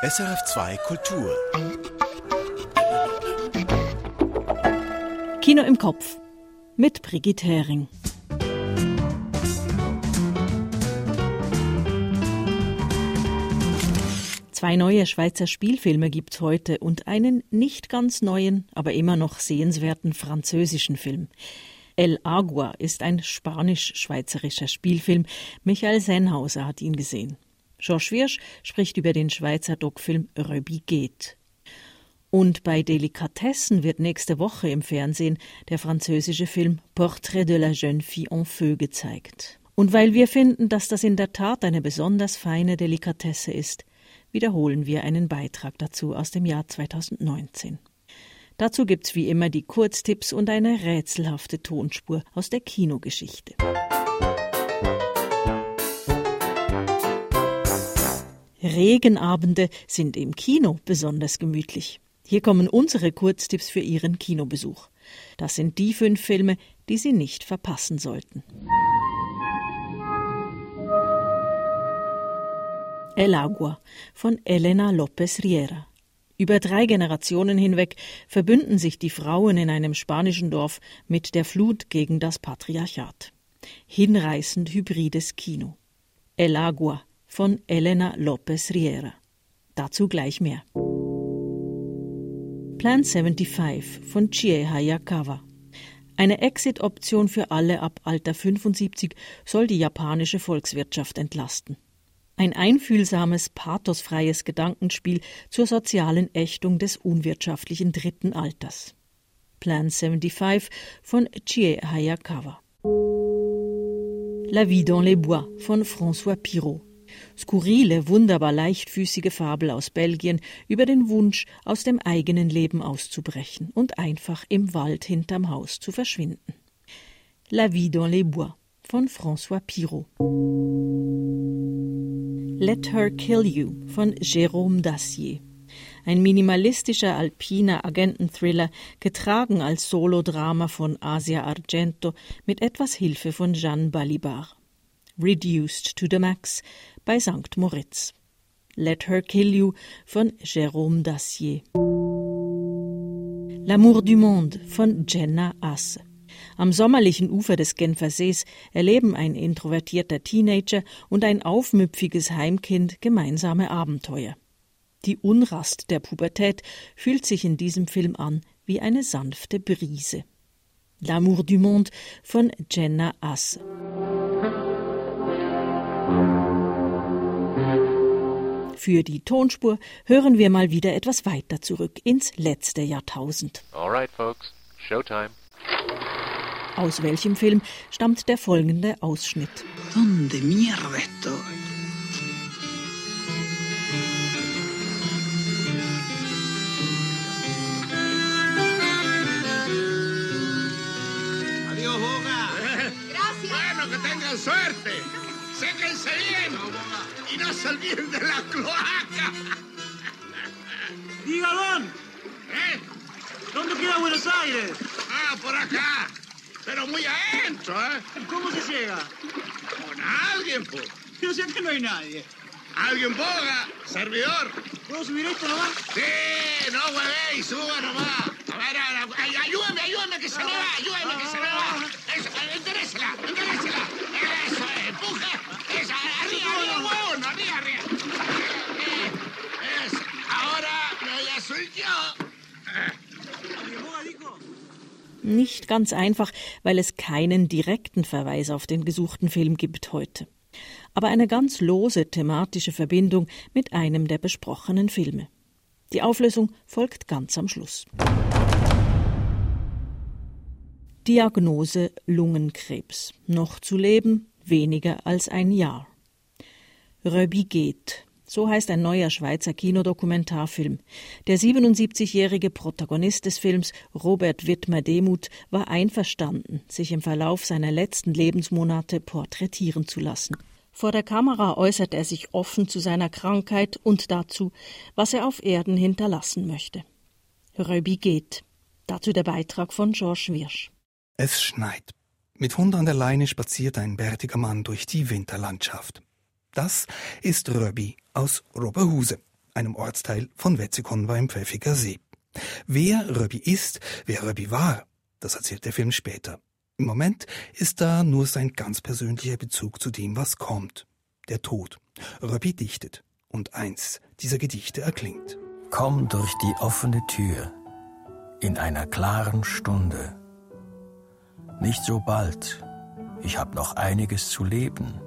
SRF2 Kultur. Kino im Kopf mit Brigitte Hering. Zwei neue Schweizer Spielfilme gibt's heute und einen nicht ganz neuen, aber immer noch sehenswerten französischen Film. El Agua ist ein spanisch-schweizerischer Spielfilm. Michael Sennhauser hat ihn gesehen. Georges Wirsch spricht über den Schweizer Doc-Film Röbi geht. Und bei Delikatessen wird nächste Woche im Fernsehen der französische Film Portrait de la jeune fille en feu gezeigt. Und weil wir finden, dass das in der Tat eine besonders feine Delikatesse ist, wiederholen wir einen Beitrag dazu aus dem Jahr 2019. Dazu gibt's wie immer die Kurztipps und eine rätselhafte Tonspur aus der Kinogeschichte. Regenabende sind im Kino besonders gemütlich. Hier kommen unsere Kurztipps für Ihren Kinobesuch. Das sind die fünf Filme, die Sie nicht verpassen sollten. El Agua von Elena López Riera. Über drei Generationen hinweg verbünden sich die Frauen in einem spanischen Dorf mit der Flut gegen das Patriarchat. Hinreißend hybrides Kino. El Agua von Elena López Riera. Dazu gleich mehr. Plan 75 von Chie Hayakawa. Eine Exit-Option für alle ab Alter 75 soll die japanische Volkswirtschaft entlasten. Ein einfühlsames, pathosfreies Gedankenspiel zur sozialen Ächtung des unwirtschaftlichen dritten Alters. Plan 75 von Chie Hayakawa. La vie dans les bois von François Pirot. Skurrile, wunderbar leichtfüßige Fabel aus Belgien über den Wunsch, aus dem eigenen Leben auszubrechen und einfach im Wald hinterm Haus zu verschwinden. La vie dans les bois von François Pirot. Let Her Kill You von Jérôme Dacier. Ein minimalistischer alpiner Agententhriller, getragen als Solodrama von Asia Argento mit etwas Hilfe von Jeanne Balibar. Reduced to the Max bei St. Moritz. Let Her Kill You von Jérôme Dacier. L'amour du monde von Jenna Asse. Am sommerlichen Ufer des Genfersees erleben ein introvertierter Teenager und ein aufmüpfiges Heimkind gemeinsame Abenteuer. Die Unrast der Pubertät fühlt sich in diesem Film an wie eine sanfte Brise. L'amour du monde von Jenna Asse. Für die Tonspur hören wir mal wieder etwas weiter zurück ins letzte Jahrtausend. All right, folks. Showtime. Aus welchem Film stammt der folgende Ausschnitt? ¿Dónde mierda estoy? Adiós, Boga. Gracias. Bueno, que tengan suerte. Séquense bien. Y no se olviden de la cloaca. Diga, Don, ¿Eh? ¿dónde queda Buenos Aires? Ah, por acá. Pero muy adentro, ¿eh? ¿Cómo se llega? Con alguien, pues. Yo sé que no hay nadie. Alguien, Boga. Servidor. ¿Puedo subir esto nomás? Sí, no huevéis, suba nomás. A ver, a ver, ay, ayúdame, ayúdame que se me va, ayúdame que se me va. Eso, Nicht ganz einfach, weil es keinen direkten Verweis auf den gesuchten Film gibt heute. Aber eine ganz lose thematische Verbindung mit einem der besprochenen Filme. Die Auflösung folgt ganz am Schluss. Diagnose Lungenkrebs. Noch zu leben weniger als ein Jahr. Röbi geht. So heißt ein neuer Schweizer Kinodokumentarfilm. Der 77-jährige Protagonist des Films, Robert Wittmer-Demuth, war einverstanden, sich im Verlauf seiner letzten Lebensmonate porträtieren zu lassen. Vor der Kamera äußert er sich offen zu seiner Krankheit und dazu, was er auf Erden hinterlassen möchte. Röbi geht. Dazu der Beitrag von Georges Wirsch. Es schneit. Mit Hund an der Leine spaziert ein bärtiger Mann durch die Winterlandschaft. Das ist Röbi aus Roberhuse, einem Ortsteil von Wetzikon beim Pfäffiker See. Wer Röbi ist, wer Röbi war, das erzählt der Film später. Im Moment ist da nur sein ganz persönlicher Bezug zu dem, was kommt. Der Tod. Röbi dichtet. Und eins dieser Gedichte erklingt. Komm durch die offene Tür in einer klaren Stunde. Nicht so bald. Ich hab noch einiges zu leben.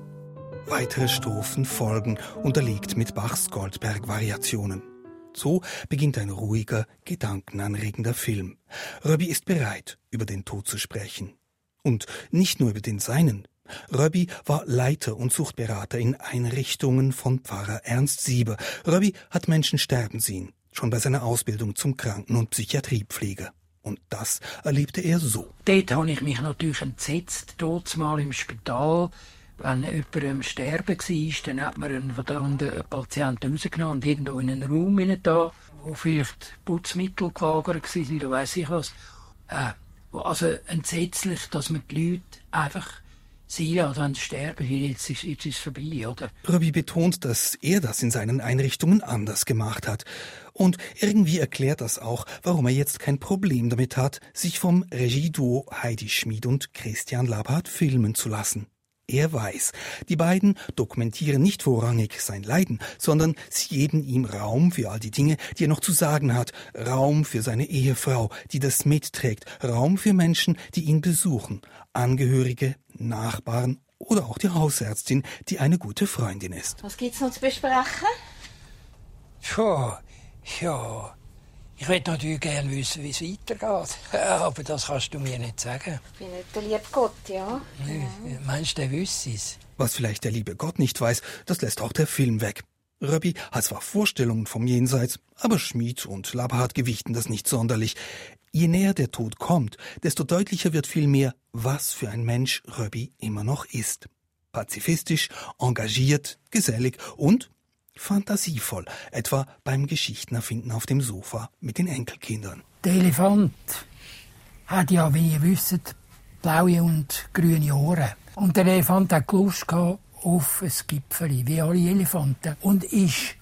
Weitere Strophen folgen, unterlegt mit Bachs Goldberg-Variationen. So beginnt ein ruhiger, gedankenanregender Film. Röbi ist bereit, über den Tod zu sprechen. Und nicht nur über den seinen. Röbi war Leiter und Suchtberater in Einrichtungen von Pfarrer Ernst Sieber. Röbi hat Menschen sterben sehen, schon bei seiner Ausbildung zum Kranken- und Psychiatriepfleger. Und das erlebte er so. Dort habe ich mich natürlich entsetzt, dort mal im Spital. Wenn jemand am Sterben war, dann hat man einen verdammten Patienten rausgenommen und irgendwo in einen Raum da, wo vielleicht Putzmittel gelagert waren oder weiss ich was. Äh, also entsetzlich, dass man die Leute einfach sie ja dann sterben, jetzt ist, jetzt ist vorbei, oder? Röbi betont, dass er das in seinen Einrichtungen anders gemacht hat. Und irgendwie erklärt das auch, warum er jetzt kein Problem damit hat, sich vom Regieduo Heidi Schmid und Christian Labhardt filmen zu lassen. Er weiß, die beiden dokumentieren nicht vorrangig sein Leiden, sondern sie geben ihm Raum für all die Dinge, die er noch zu sagen hat, Raum für seine Ehefrau, die das mitträgt, Raum für Menschen, die ihn besuchen, Angehörige, Nachbarn oder auch die Hausärztin, die eine gute Freundin ist. Was gibt's noch zu besprechen? Puh, ja, ich möchte natürlich gerne wissen, wie es weitergeht. Aber das kannst du mir nicht sagen. Ich bin nicht der liebe Gott, ja. Nee, Meinst du, der wüsste es? Was vielleicht der liebe Gott nicht weiß, das lässt auch der Film weg. Röbi hat zwar Vorstellungen vom Jenseits, aber Schmid und Labhardt gewichten das nicht sonderlich. Je näher der Tod kommt, desto deutlicher wird vielmehr, was für ein Mensch Röbi immer noch ist. Pazifistisch, engagiert, gesellig und fantasievoll, etwa beim Geschichtenerfinden auf dem Sofa mit den Enkelkindern. Der Elefant hat ja, wie ihr wisst, blaue und grüne Ohren. Und der Elefant hat Lust auf ein Gipfeli, wie alle Elefanten. Und ist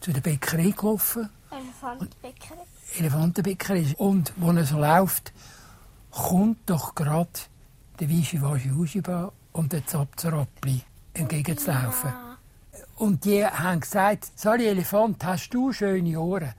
zu der Bäckerei gelaufen. Elefantenbäckerei. Elefantenbäckerei. Und wo er so läuft, kommt doch gerade der Wischi Waschi Huschiba und der Zapzerapli entgegenzulaufen. Und die haben gesagt, sorry Elefant, hast du schöne Ohren?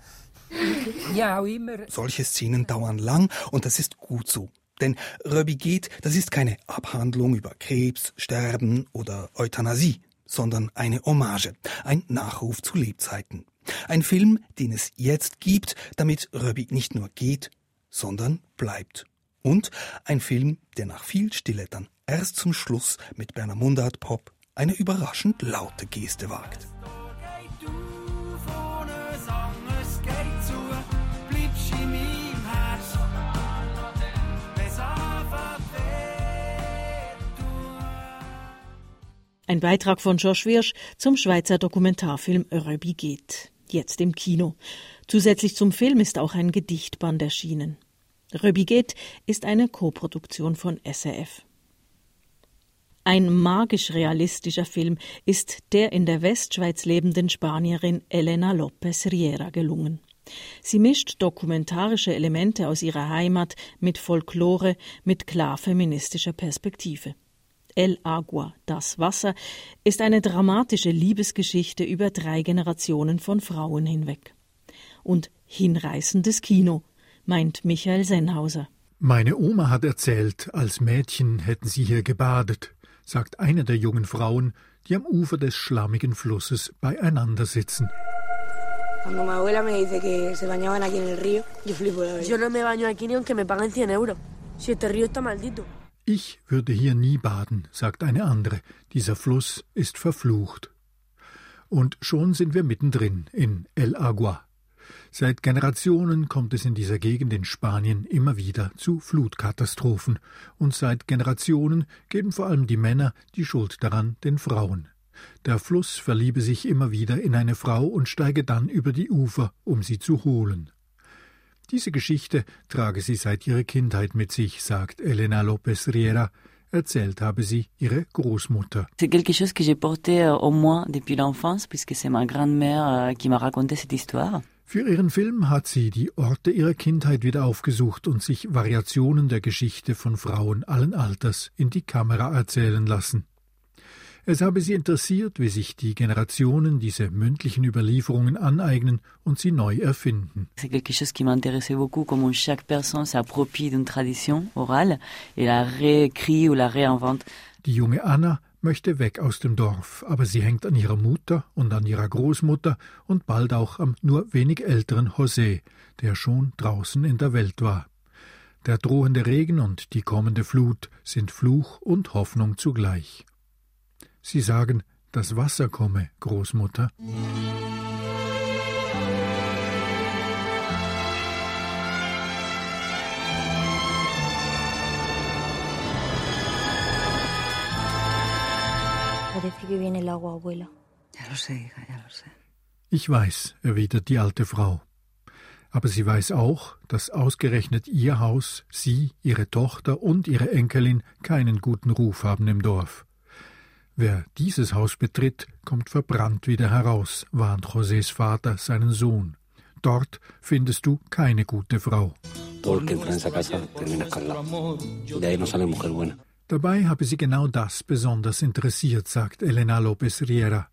ja, auch immer. Solche Szenen dauern lang und das ist gut so. Denn Röbi geht, das ist keine Abhandlung über Krebs, Sterben oder Euthanasie, sondern eine Hommage, ein Nachruf zu Lebzeiten. Ein Film, den es jetzt gibt, damit Röbi nicht nur geht, sondern bleibt. Und ein Film, der nach viel Stille dann erst zum Schluss mit Berner Mundart Pop eine überraschend laute Geste wagt. Ein Beitrag von Josh Wirsch zum Schweizer Dokumentarfilm Röbi geht. Jetzt im Kino. Zusätzlich zum Film ist auch ein Gedichtband erschienen. Röbi geht ist eine Koproduktion von SRF. Ein magisch-realistischer Film ist der in der Westschweiz lebenden Spanierin Elena López Riera gelungen. Sie mischt dokumentarische Elemente aus ihrer Heimat mit Folklore, mit klar feministischer Perspektive. El Agua, das Wasser, ist eine dramatische Liebesgeschichte über drei Generationen von Frauen hinweg. Und hinreißendes Kino, meint Michael Sennhauser. Meine Oma hat erzählt, als Mädchen hätten sie hier gebadet, sagt eine der jungen Frauen, die am Ufer des schlammigen Flusses beieinander sitzen. Cuando mi abuela me dice que se bañaban aquí en el río, yo flipo la Yo no me baño aquí ni aunque me paguen 100 euros. Si este río está maldito. Ich würde hier nie baden, sagt eine andere. Dieser Fluss ist verflucht. Und schon sind wir mittendrin in El Agua. Seit Generationen kommt es in dieser Gegend in Spanien immer wieder zu Flutkatastrophen, und seit Generationen geben vor allem die Männer die Schuld daran den Frauen. Der Fluss verliebe sich immer wieder in eine Frau und steige dann über die Ufer, um sie zu holen. Diese Geschichte trage sie seit ihrer Kindheit mit sich, sagt Elena López Riera. erzählt habe sie ihre Großmutter. C'est Für ihren Film hat sie die Orte ihrer Kindheit wieder aufgesucht und sich Variationen der Geschichte von Frauen allen Alters in die Kamera erzählen lassen. Es habe sie interessiert, wie sich die Generationen diese mündlichen Überlieferungen aneignen und sie neu erfinden. C'est quelque chose qui m'intéressait beaucoup, comment chaque personne s'approprie d'une tradition orale et la réécrit ou la réinvente. Die junge Anna möchte weg aus dem Dorf, aber sie hängt an ihrer Mutter und an ihrer Großmutter und bald auch am nur wenig älteren José, der schon draußen in der Welt war. Der drohende Regen und die kommende Flut sind Fluch und Hoffnung zugleich. Sie sagen, das Wasser komme, Großmutter. Que viene el agua, abuela. Ya lo sé, hija, ya lo sé. Ich weiß, erwidert die alte Frau. Aber sie weiß auch, dass ausgerechnet ihr Haus, sie, ihre Tochter und ihre Enkelin keinen guten Ruf haben im Dorf. Wer dieses Haus betritt, kommt verbrannt wieder heraus, warnt Josés Vater seinen Sohn. Dort findest du keine gute Frau. Dabei habe sie genau das besonders interessiert, sagt Elena López Riera.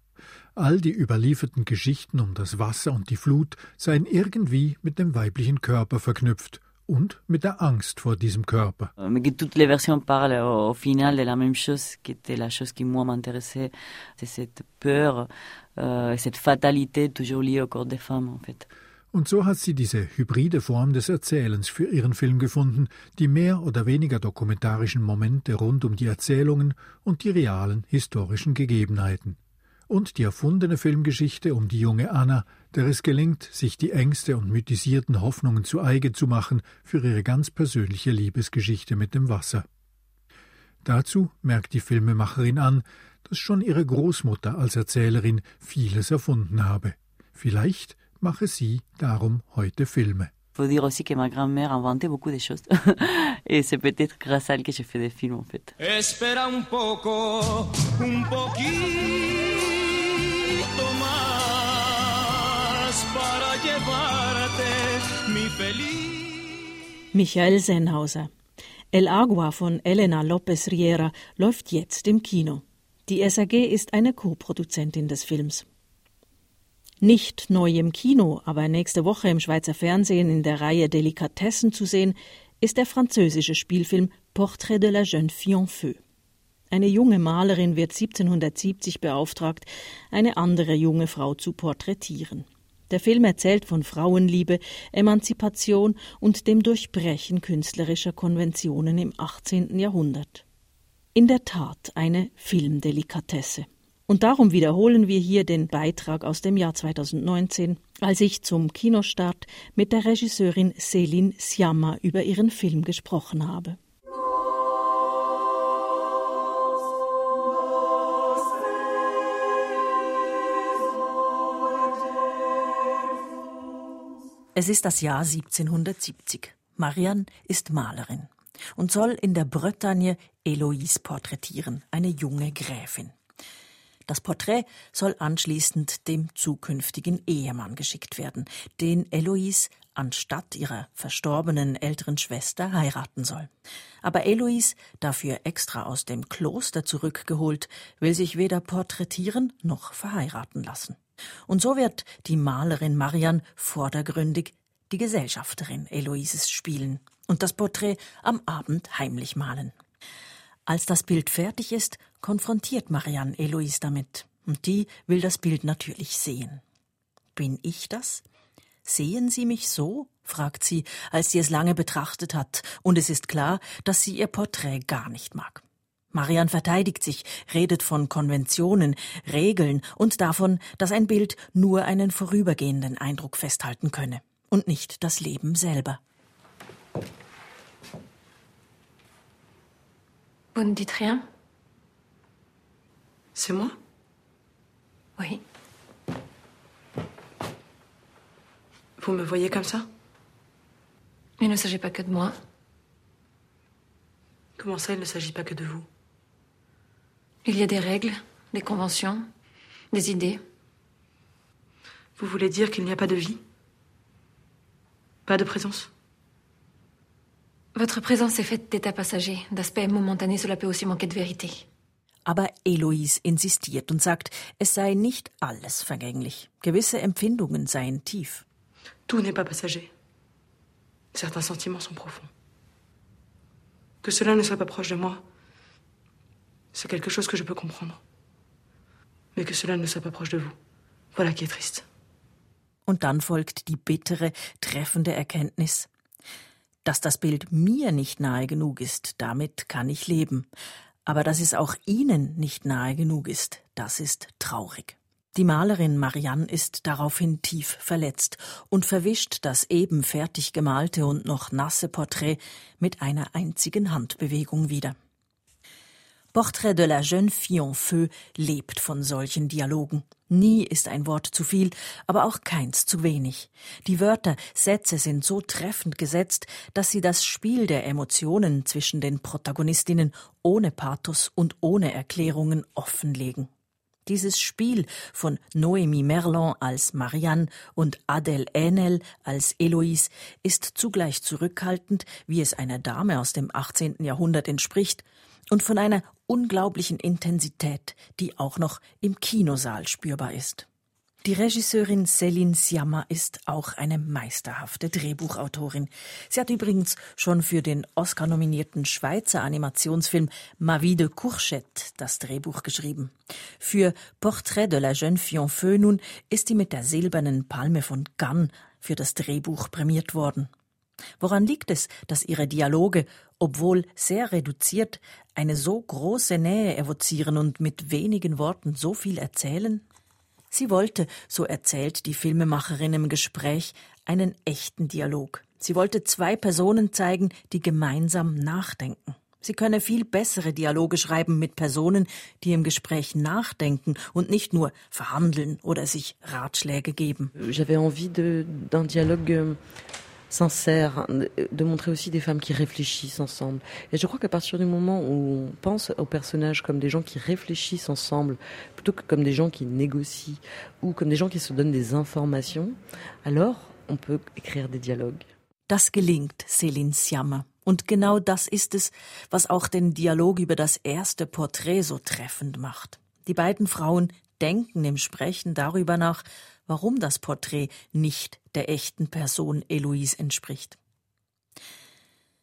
All die überlieferten Geschichten um das Wasser und die Flut seien irgendwie mit dem weiblichen Körper verknüpft und mit der Angst vor diesem Körper. Que toutes les versions parlent au final de la même chose, qui était la chose qui moi m'intéressait, c'est cette peur, euh, cette fatalité toujours liée au corps des femmes en fait. Und so hat sie diese hybride Form des Erzählens für ihren Film gefunden, die mehr oder weniger dokumentarischen Momente rund um die Erzählungen und die realen historischen Gegebenheiten. Und die erfundene Filmgeschichte um die junge Anna, der es gelingt, sich die Ängste und mythisierten Hoffnungen zu eigen zu machen für ihre ganz persönliche Liebesgeschichte mit dem Wasser. Dazu merkt die Filmemacherin an, dass schon ihre Großmutter als Erzählerin vieles erfunden habe. Vielleicht mache sie darum heute Filme. Faut dire aussi que ma grand-mère inventait beaucoup de choses. Et c'est peut-être grâce à elle que j'ai fait des films en fait. Espera un poco, un poquito más para llevarte mi feliz. Michael Sennhauser. El Agua von Elena López Riera läuft jetzt im Kino. Die SAG ist eine Co-Produzentin des Films. Nicht neu im Kino, aber nächste Woche im Schweizer Fernsehen in der Reihe Delikatessen zu sehen, ist der französische Spielfilm Portrait de la jeune fille en feu. Eine junge Malerin wird 1770 beauftragt, eine andere junge Frau zu porträtieren. Der Film erzählt von Frauenliebe, Emanzipation und dem Durchbrechen künstlerischer Konventionen im 18. Jahrhundert. In der Tat eine Filmdelikatesse. Und darum wiederholen wir hier den Beitrag aus dem Jahr 2019, als ich zum Kinostart mit der Regisseurin Céline Sciamma über ihren Film gesprochen habe. Es ist das Jahr 1770. Marianne ist Malerin und soll in der Bretagne Eloise porträtieren, eine junge Gräfin. Das Porträt soll anschließend dem zukünftigen Ehemann geschickt werden, den Eloise anstatt ihrer verstorbenen älteren Schwester heiraten soll. Aber Eloise, dafür extra aus dem Kloster zurückgeholt, will sich weder porträtieren noch verheiraten lassen. Und so wird die Malerin Marian vordergründig die Gesellschafterin Eloises spielen und das Porträt am Abend heimlich malen. Als das Bild fertig ist, konfrontiert Marianne Eloise damit. Und die will das Bild natürlich sehen. Bin ich das? Sehen Sie mich so? fragt sie, als sie es lange betrachtet hat, und es ist klar, dass sie ihr Porträt gar nicht mag. Marian verteidigt sich, redet von Konventionen, Regeln und davon, dass ein Bild nur einen vorübergehenden Eindruck festhalten könne und nicht das Leben selber. Vous ne dites rien? C'est moi? Oui. Vous me voyez comme ça? Il ne s'agit pas que de moi. Comment ça, il ne s'agit pas que de vous? Il y a des règles, des conventions, des idées. Vous voulez dire qu'il n'y a pas de vie? Pas de présence? Votre présence est faite d'états passagers, d'aspects momentanés, cela peut aussi manquer de vérité. Aber Eloise insistiert und sagt, es sei nicht alles vergänglich. Gewisse Empfindungen seien tief. Tout n'est pas passager. Certains sentiments sont profonds. Que cela ne soit pas proche de moi, c'est quelque chose que je peux comprendre. Mais que cela ne soit pas proche de vous, voilà qui est triste. Und dann folgt die bittere, treffende Erkenntnis. Dass das Bild mir nicht nahe genug ist, damit kann ich leben. Aber dass es auch Ihnen nicht nahe genug ist, das ist traurig. Die Malerin Marianne ist daraufhin tief verletzt und verwischt das eben fertig gemalte und noch nasse Porträt mit einer einzigen Handbewegung wieder. Portrait de la jeune fille en feu lebt von solchen Dialogen. Nie ist ein Wort zu viel, aber auch keins zu wenig. Die Wörter, Sätze sind so treffend gesetzt, dass sie das Spiel der Emotionen zwischen den Protagonistinnen ohne Pathos und ohne Erklärungen offenlegen. Dieses Spiel von Noémie Merlon als Marianne und Adèle Haenel als Eloise ist zugleich zurückhaltend, wie es einer Dame aus dem 18. Jahrhundert entspricht, und von einer unglaublichen Intensität, die auch noch im Kinosaal spürbar ist. Die Regisseurin Céline Sciamma ist auch eine meisterhafte Drehbuchautorin. Sie hat übrigens schon für den Oscar-nominierten Schweizer Animationsfilm Ma vie de Courchette das Drehbuch geschrieben. Für Portrait de la jeune fille en feu nun ist sie mit der Silbernen Palme von Cannes für das Drehbuch prämiert worden. Woran liegt es, dass ihre Dialoge, obwohl sehr reduziert, eine so große Nähe evozieren und mit wenigen Worten so viel erzählen? Sie wollte, so erzählt die Filmemacherin im Gespräch, einen echten Dialog. Sie wollte zwei Personen zeigen, die gemeinsam nachdenken. Sie könne viel bessere Dialoge schreiben mit Personen, die im Gespräch nachdenken und nicht nur verhandeln oder sich Ratschläge geben. J'avais envie d'un dialogue sincère, de montrer aussi des femmes qui réfléchissent ensemble. Et je crois qu'à partir du moment où on pense aux personnages comme des gens qui réfléchissent ensemble, plutôt que comme des gens qui négocient ou comme des gens qui se donnent des informations, alors on peut écrire des dialogues. Das gelingt Céline Sciamma. Und genau das ist es, was auch den Dialog über das erste Porträt so treffend macht. Die beiden Frauen denken im Sprechen darüber nach, warum das Porträt nicht der echten Person Eloise entspricht.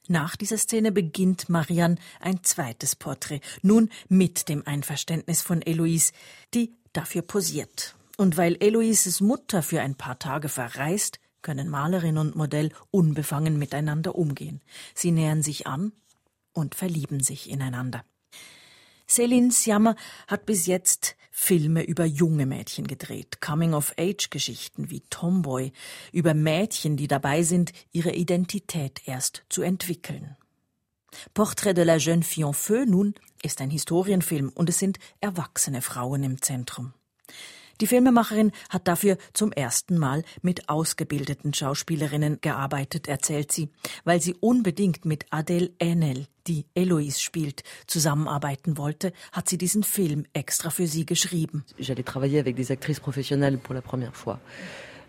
Nach dieser Szene beginnt Marianne ein zweites Porträt, nun mit dem Einverständnis von Eloise, die dafür posiert. Und weil Eloises Mutter für ein paar Tage verreist, können Malerin und Modell unbefangen miteinander umgehen. Sie nähern sich an und verlieben sich ineinander. Céline Sciamma hat bis jetzt Filme über junge Mädchen gedreht, Coming-of-Age-Geschichten wie Tomboy, über Mädchen, die dabei sind, ihre Identität erst zu entwickeln. Portrait de la jeune fille en feu nun ist ein Historienfilm und es sind erwachsene Frauen im Zentrum. Die Filmemacherin hat dafür zum ersten Mal mit ausgebildeten Schauspielerinnen gearbeitet, erzählt sie, weil sie unbedingt mit Adèle Haenel, die Eloise spielt, zusammenarbeiten wollte, hat sie diesen Film extra für sie geschrieben. J'allais travailler avec des actrices professionnelles pour la première fois,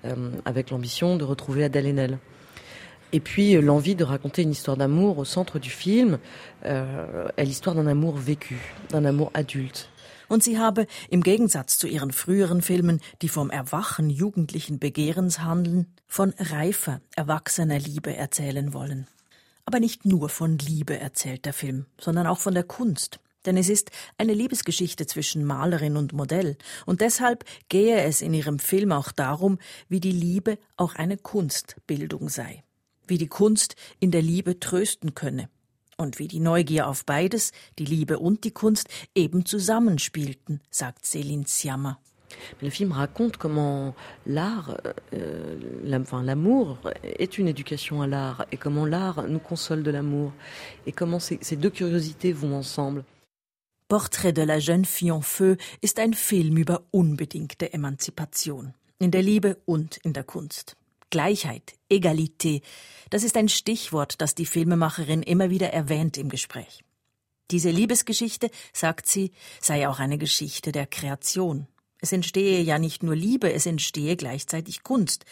euh, avec l'ambition de retrouver Adèle Haenel. Et puis l'envie de raconter une histoire d'amour au centre du film, euh, l'histoire d'un amour vécu, d'un amour adulte. Und sie habe, im Gegensatz zu ihren früheren Filmen, die vom Erwachen jugendlichen Begehrens handeln, von reifer, erwachsener Liebe erzählen wollen. Aber nicht nur von Liebe erzählt der Film, sondern auch von der Kunst. Denn es ist eine Liebesgeschichte zwischen Malerin und Modell, und deshalb gehe es in ihrem Film auch darum, wie die Liebe auch eine Kunstbildung sei, wie die Kunst in der Liebe trösten könne, und wie die Neugier auf beides, die Liebe und die Kunst, eben zusammenspielten, sagt Céline Sciamma. Le film raconte comment l'art, euh, l'amour est une éducation à l'art et comment l'art nous console de l'amour et comment ces, ces deux curiosités vont ensemble. Portrait de la jeune fille en feu ist ein Film über unbedingte Emanzipation in der Liebe und in der Kunst. Gleichheit, Egalité, das ist ein Stichwort, das die Filmemacherin immer wieder erwähnt im Gespräch. Diese Liebesgeschichte, sagt sie, sei auch eine Geschichte der Kreation. Es entstehe ja nicht nur Liebe, es entstehe gleichzeitig Kunst,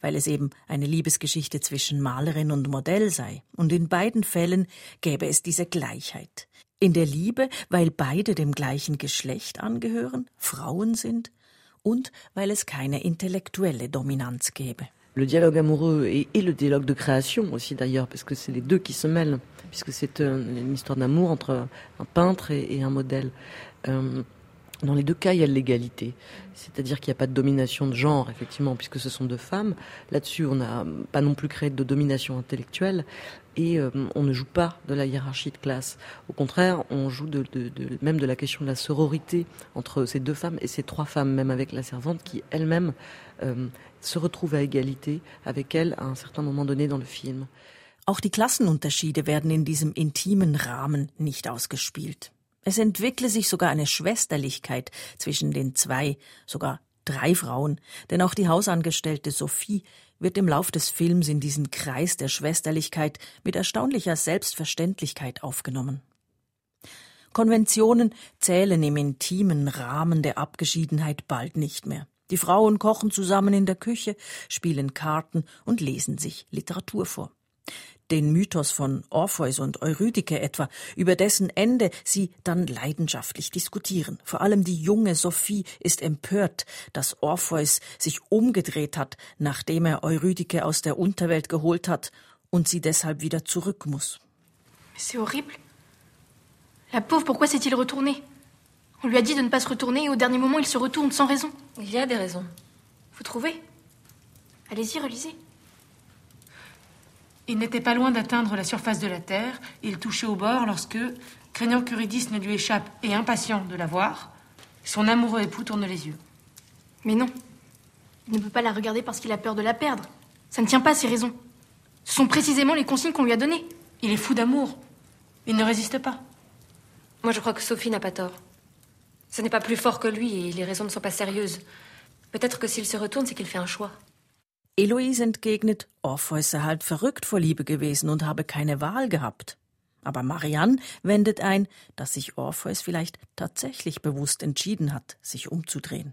weil es eben eine Liebesgeschichte zwischen Malerin und Modell sei. Und in beiden Fällen gäbe es diese Gleichheit. In der Liebe, weil beide dem gleichen Geschlecht angehören, Frauen sind, und weil es keine intellektuelle Dominanz gäbe. Le dialogue amoureux et, le dialogue de création aussi d'ailleurs, parce que c'est les deux qui se mêlent, puisque c'est une histoire d'amour entre un peintre et, un modèle. Euh, dans les deux cas, il y a l'égalité. C'est-à-dire qu'il n'y a pas de domination de genre, effectivement, puisque ce sont deux femmes. Là-dessus, on n'a pas non plus créé de domination intellectuelle et euh, on ne joue pas de la hiérarchie de classe. Au contraire, on joue même de la question de la sororité entre ces deux femmes et ces trois femmes, même avec la servante qui elle-même euh, se retrouve à égalité avec elle à un certain moment donné dans le film. Auch die Klassenunterschiede werden in diesem intimen Rahmen nicht ausgespielt. Es entwickle sich sogar eine Schwesterlichkeit zwischen den zwei, sogar drei Frauen, denn auch die Hausangestellte Sophie wird im Lauf des Films in diesen Kreis der Schwesterlichkeit mit erstaunlicher Selbstverständlichkeit aufgenommen. Konventionen zählen im intimen Rahmen der Abgeschiedenheit bald nicht mehr. Die Frauen kochen zusammen in der Küche, spielen Karten und lesen sich Literatur vor den Mythos von Orpheus und Eurydike etwa, über dessen Ende sie dann leidenschaftlich diskutieren. Vor allem die junge Sophie ist empört, dass Orpheus sich umgedreht hat, nachdem er Eurydike aus der Unterwelt geholt hat und sie deshalb wieder zurück muss. C'est horrible. La pauvre, pourquoi s'est-il retourné On lui a dit de ne pas se retourner et au dernier moment il se retourne sans raison. Il y a des raisons. Vous trouvez? Allez-y, relisez. Il n'était pas loin d'atteindre la surface de la Terre. Il touchait au bord lorsque, craignant qu'Eurydice ne lui échappe et impatient de la voir, son amoureux époux tourne les yeux. Mais non. Il ne peut pas la regarder parce qu'il a peur de la perdre. Ça ne tient pas à ses raisons. Ce sont précisément les consignes qu'on lui a données. Il est fou d'amour. Il ne résiste pas. Moi, je crois que Sophie n'a pas tort. Ce n'est pas plus fort que lui et les raisons ne sont pas sérieuses. Peut-être que s'il se retourne, c'est qu'il fait un choix. Eloise entgegnet, Orpheus sei halt verrückt vor Liebe gewesen und habe keine Wahl gehabt. Aber Marianne wendet ein, dass sich Orpheus vielleicht tatsächlich bewusst entschieden hat, sich umzudrehen.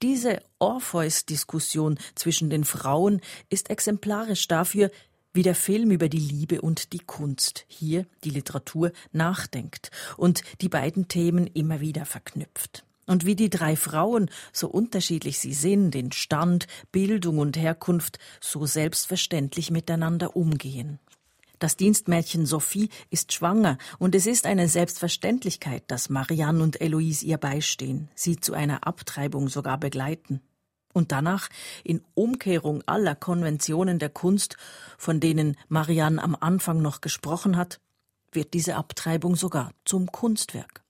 Diese Orpheus-Diskussion zwischen den Frauen ist exemplarisch dafür, wie der Film über die Liebe und die Kunst, hier die Literatur, nachdenkt und die beiden Themen immer wieder verknüpft und wie die drei Frauen, so unterschiedlich sie sind in Stand, Bildung und Herkunft, so selbstverständlich miteinander umgehen. Das Dienstmädchen Sophie ist schwanger und es ist eine Selbstverständlichkeit, dass Marianne und Eloise ihr beistehen, sie zu einer Abtreibung sogar begleiten. Und danach, in Umkehrung aller Konventionen der Kunst, von denen Marianne am Anfang noch gesprochen hat, wird diese Abtreibung sogar zum Kunstwerk.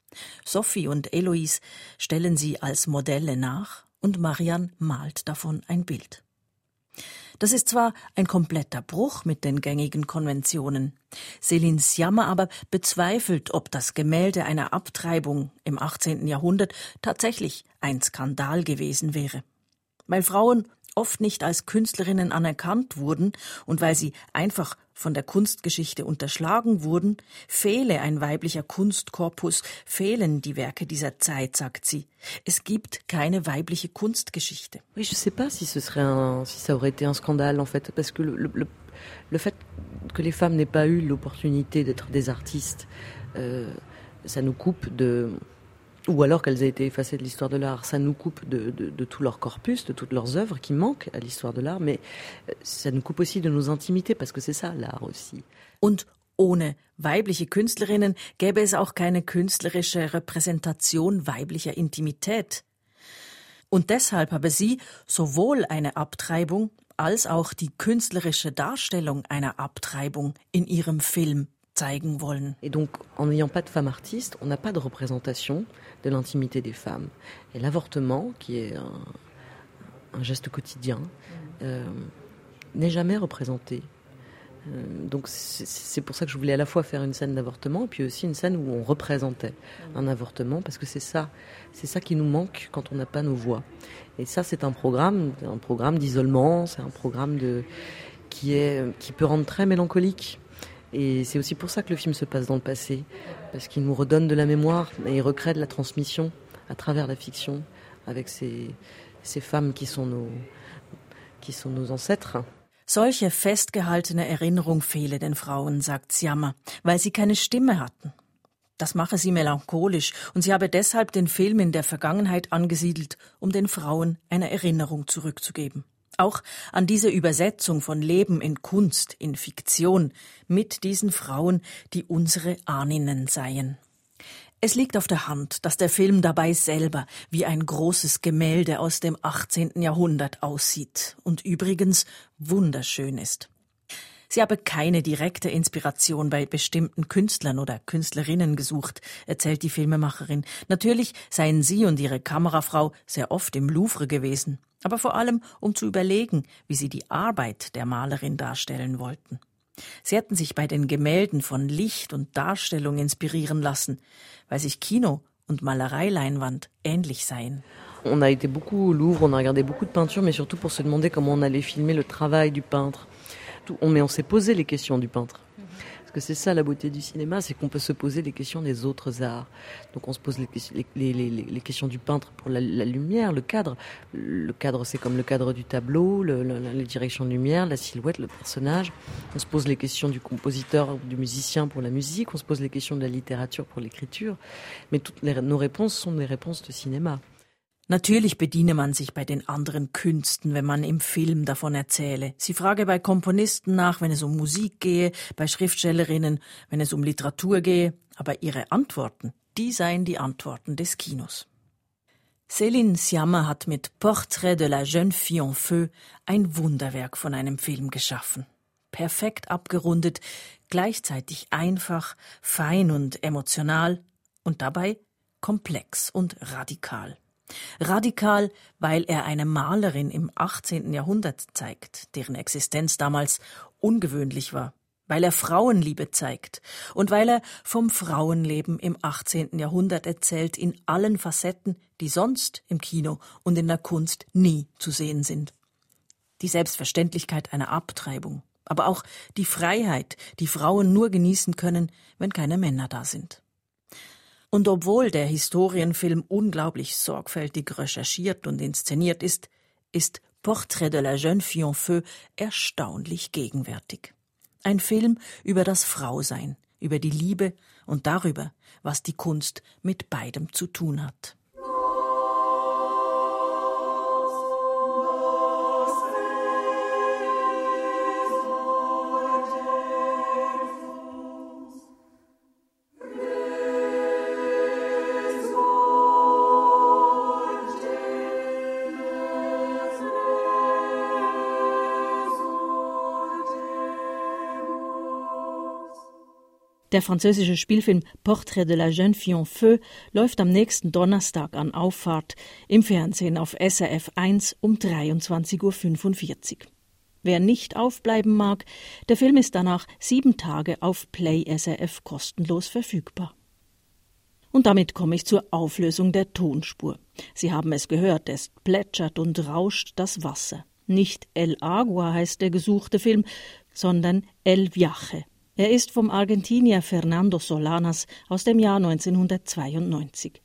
Sophie und Eloise stellen sie als Modelle nach und Marian malt davon ein Bild. Das ist zwar ein kompletter Bruch mit den gängigen Konventionen. Céline Sciamma aber bezweifelt, ob das Gemälde einer Abtreibung im 18. Jahrhundert tatsächlich ein Skandal gewesen wäre. Weil Frauen oft nicht als Künstlerinnen anerkannt wurden und weil sie einfach von der Kunstgeschichte unterschlagen wurden, fehle ein weiblicher Kunstkorpus, fehlen die Werke dieser Zeit, sagt sie. Es gibt keine weibliche Kunstgeschichte. Oui, je sais pas si ce serait un, si ça aurait été un scandale en fait, parce que le, le, le fait que les femmes n'aient pas eu l'opportunité d'être des artistes, euh, ça nous coupe de ou alors qu'elles aient été effacées de l'histoire de l'art. Ça nous coupe de, de, de, tout leur corpus, de toutes leurs œuvres qui manquent à l'histoire de l'art, mais euh, ça nous coupe aussi de nos intimités, parce que c'est ça l'art aussi. Und ohne weibliche Künstlerinnen gäbe es auch keine künstlerische Repräsentation weiblicher Intimität. Und deshalb habe sie sowohl eine Abtreibung als auch die künstlerische Darstellung einer Abtreibung in ihrem Film Et donc, en n'ayant pas de femmes artistes, on n'a pas de représentation de l'intimité des femmes. Et l'avortement, qui est un, un geste quotidien, euh, n'est jamais représenté. Euh, donc c'est pour ça que je voulais à la fois faire une scène d'avortement et puis aussi une scène où on représentait un avortement parce que c'est ça, c'est ça qui nous manque quand on n'a pas nos voix. Et ça c'est un programme, un programme d'isolement, c'est un programme de qui est qui peut rendre très mélancolique Et c'est aussi pour ça que le film se passe dans le passé, parce qu'il nous redonne de la mémoire et il recrée de la transmission à travers la fiction avec ces, ces femmes qui sont nos, qui sont nos ancêtres. Solche festgehaltene Erinnerung fehle den Frauen, sagt Siamma, weil sie keine Stimme hatten. Das mache sie melancholisch und sie habe deshalb den Film in der Vergangenheit angesiedelt, um den Frauen eine Erinnerung zurückzugeben. Auch an diese Übersetzung von Leben in Kunst, in Fiktion, mit diesen Frauen, die unsere Ahninnen seien. Es liegt auf der Hand, dass der Film dabei selber wie ein großes Gemälde aus dem 18. Jahrhundert aussieht und übrigens wunderschön ist. Sie habe keine direkte Inspiration bei bestimmten Künstlern oder Künstlerinnen gesucht, erzählt die Filmemacherin. Natürlich seien sie und ihre Kamerafrau sehr oft im Louvre gewesen, aber vor allem um zu überlegen, wie sie die Arbeit der Malerin darstellen wollten. Sie hätten sich bei den Gemälden von Licht und Darstellung inspirieren lassen, weil sich Kino und Malereileinwand ähnlich seien. On a été beaucoup au Louvre, on a regardé beaucoup de peintures, mais surtout pour se demander comment on allait filmer le travail du peintre. Mais on s'est posé les questions du peintre. Parce que c'est ça la beauté du cinéma, c'est qu'on peut se poser les questions des autres arts. Donc on se pose les, questions du peintre pour la, lumière, le cadre. Le cadre, c'est comme le cadre du tableau, le, le, les directions de lumière, la silhouette, le personnage. On se pose les questions du compositeur, du musicien pour la musique. On se pose les questions de la littérature pour l'écriture. Mais toutes nos réponses sont des réponses de cinéma. Natürlich bediene man sich bei den anderen Künsten, wenn man im Film davon erzähle. Sie frage bei Komponisten nach, wenn es um Musik gehe, bei Schriftstellerinnen, wenn es um Literatur gehe, aber ihre Antworten, die seien die Antworten des Kinos. Céline Sciamma hat mit Portrait de la jeune fille en feu ein Wunderwerk von einem Film geschaffen. Perfekt abgerundet, gleichzeitig einfach, fein und emotional und dabei komplex und radikal. Radikal, weil er eine Malerin im 18. Jahrhundert zeigt, deren Existenz damals ungewöhnlich war, weil er Frauenliebe zeigt und weil er vom Frauenleben im 18. Jahrhundert erzählt in allen Facetten, die sonst im Kino und in der Kunst nie zu sehen sind. Die Selbstverständlichkeit einer Abtreibung, aber auch die Freiheit, die Frauen nur genießen können, wenn keine Männer da sind. Und obwohl der Historienfilm unglaublich sorgfältig recherchiert und inszeniert ist, ist Portrait de la jeune fille en feu erstaunlich gegenwärtig. Ein Film über das Frausein, über die Liebe und darüber, was die Kunst mit beidem zu tun hat. Der französische Spielfilm Portrait de la jeune fille en feu läuft am nächsten Donnerstag an Auffahrt im Fernsehen auf SRF 1 um 23.45 Uhr. Wer nicht aufbleiben mag, der Film ist danach sieben Tage auf Play SRF kostenlos verfügbar. Und damit komme ich zur Auflösung der Tonspur. Sie haben es gehört, es plätschert und rauscht das Wasser. Nicht El Agua heißt der gesuchte Film, sondern El Viaje. Er ist vom Argentinier Fernando Solanas aus dem Jahr 1992.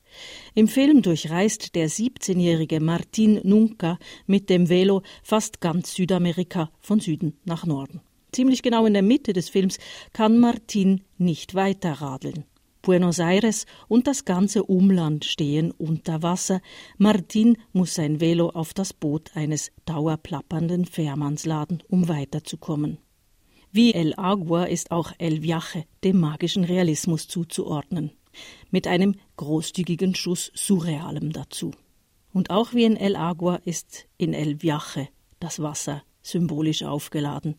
Im Film durchreist der 17-jährige Martin Nunca mit dem Velo fast ganz Südamerika von Süden nach Norden. Ziemlich genau in der Mitte des Films kann Martin nicht weiter radeln. Buenos Aires und das ganze Umland stehen unter Wasser. Martin muss sein Velo auf das Boot eines dauerplappernden Fährmanns laden, um weiterzukommen. Wie El Agua ist auch El Viaje dem magischen Realismus zuzuordnen, mit einem großzügigen Schuss Surrealem dazu. Und auch wie in El Agua ist in El Viaje das Wasser symbolisch aufgeladen.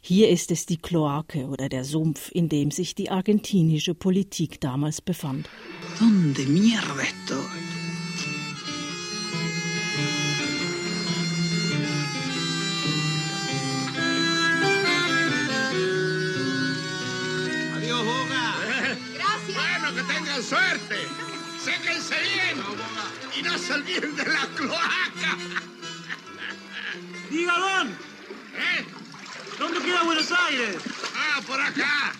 Hier ist es die Kloake oder der Sumpf, in dem sich die argentinische Politik damals befand. ¿Dónde mierda estoy? Tengan suerte. Séquense bien. Y no se olviden de la cloaca. Diga, Don. ¿Eh? ¿Dónde queda Buenos Aires? Ah, por acá.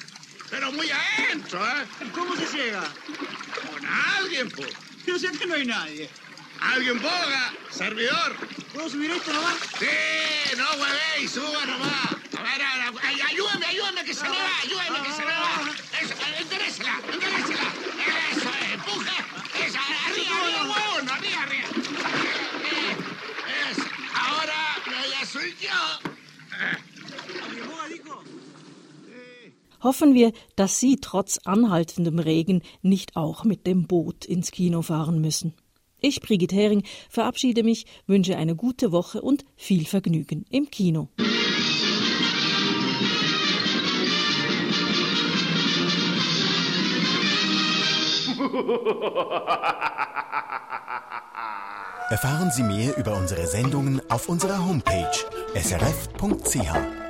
Pero muy adentro, ¿eh? ¿Cómo se llega? Con alguien, pues. Yo sé que no hay nadie. Alguien boga, servidor. ¿Puedo subir esto nomás? Sí, no huevéis, suba nomás. A ver, a ver, ay, ayúdame, ayúdame que se me va, ayúdame que se me va. Eso, enderésela, enderésela. Hoffen wir, dass Sie trotz anhaltendem Regen nicht auch mit dem Boot ins Kino fahren müssen. Ich, Brigitte Hering, verabschiede mich, wünsche eine gute Woche und viel Vergnügen im Kino. Erfahren Sie mehr über unsere Sendungen auf unserer Homepage srf.ch.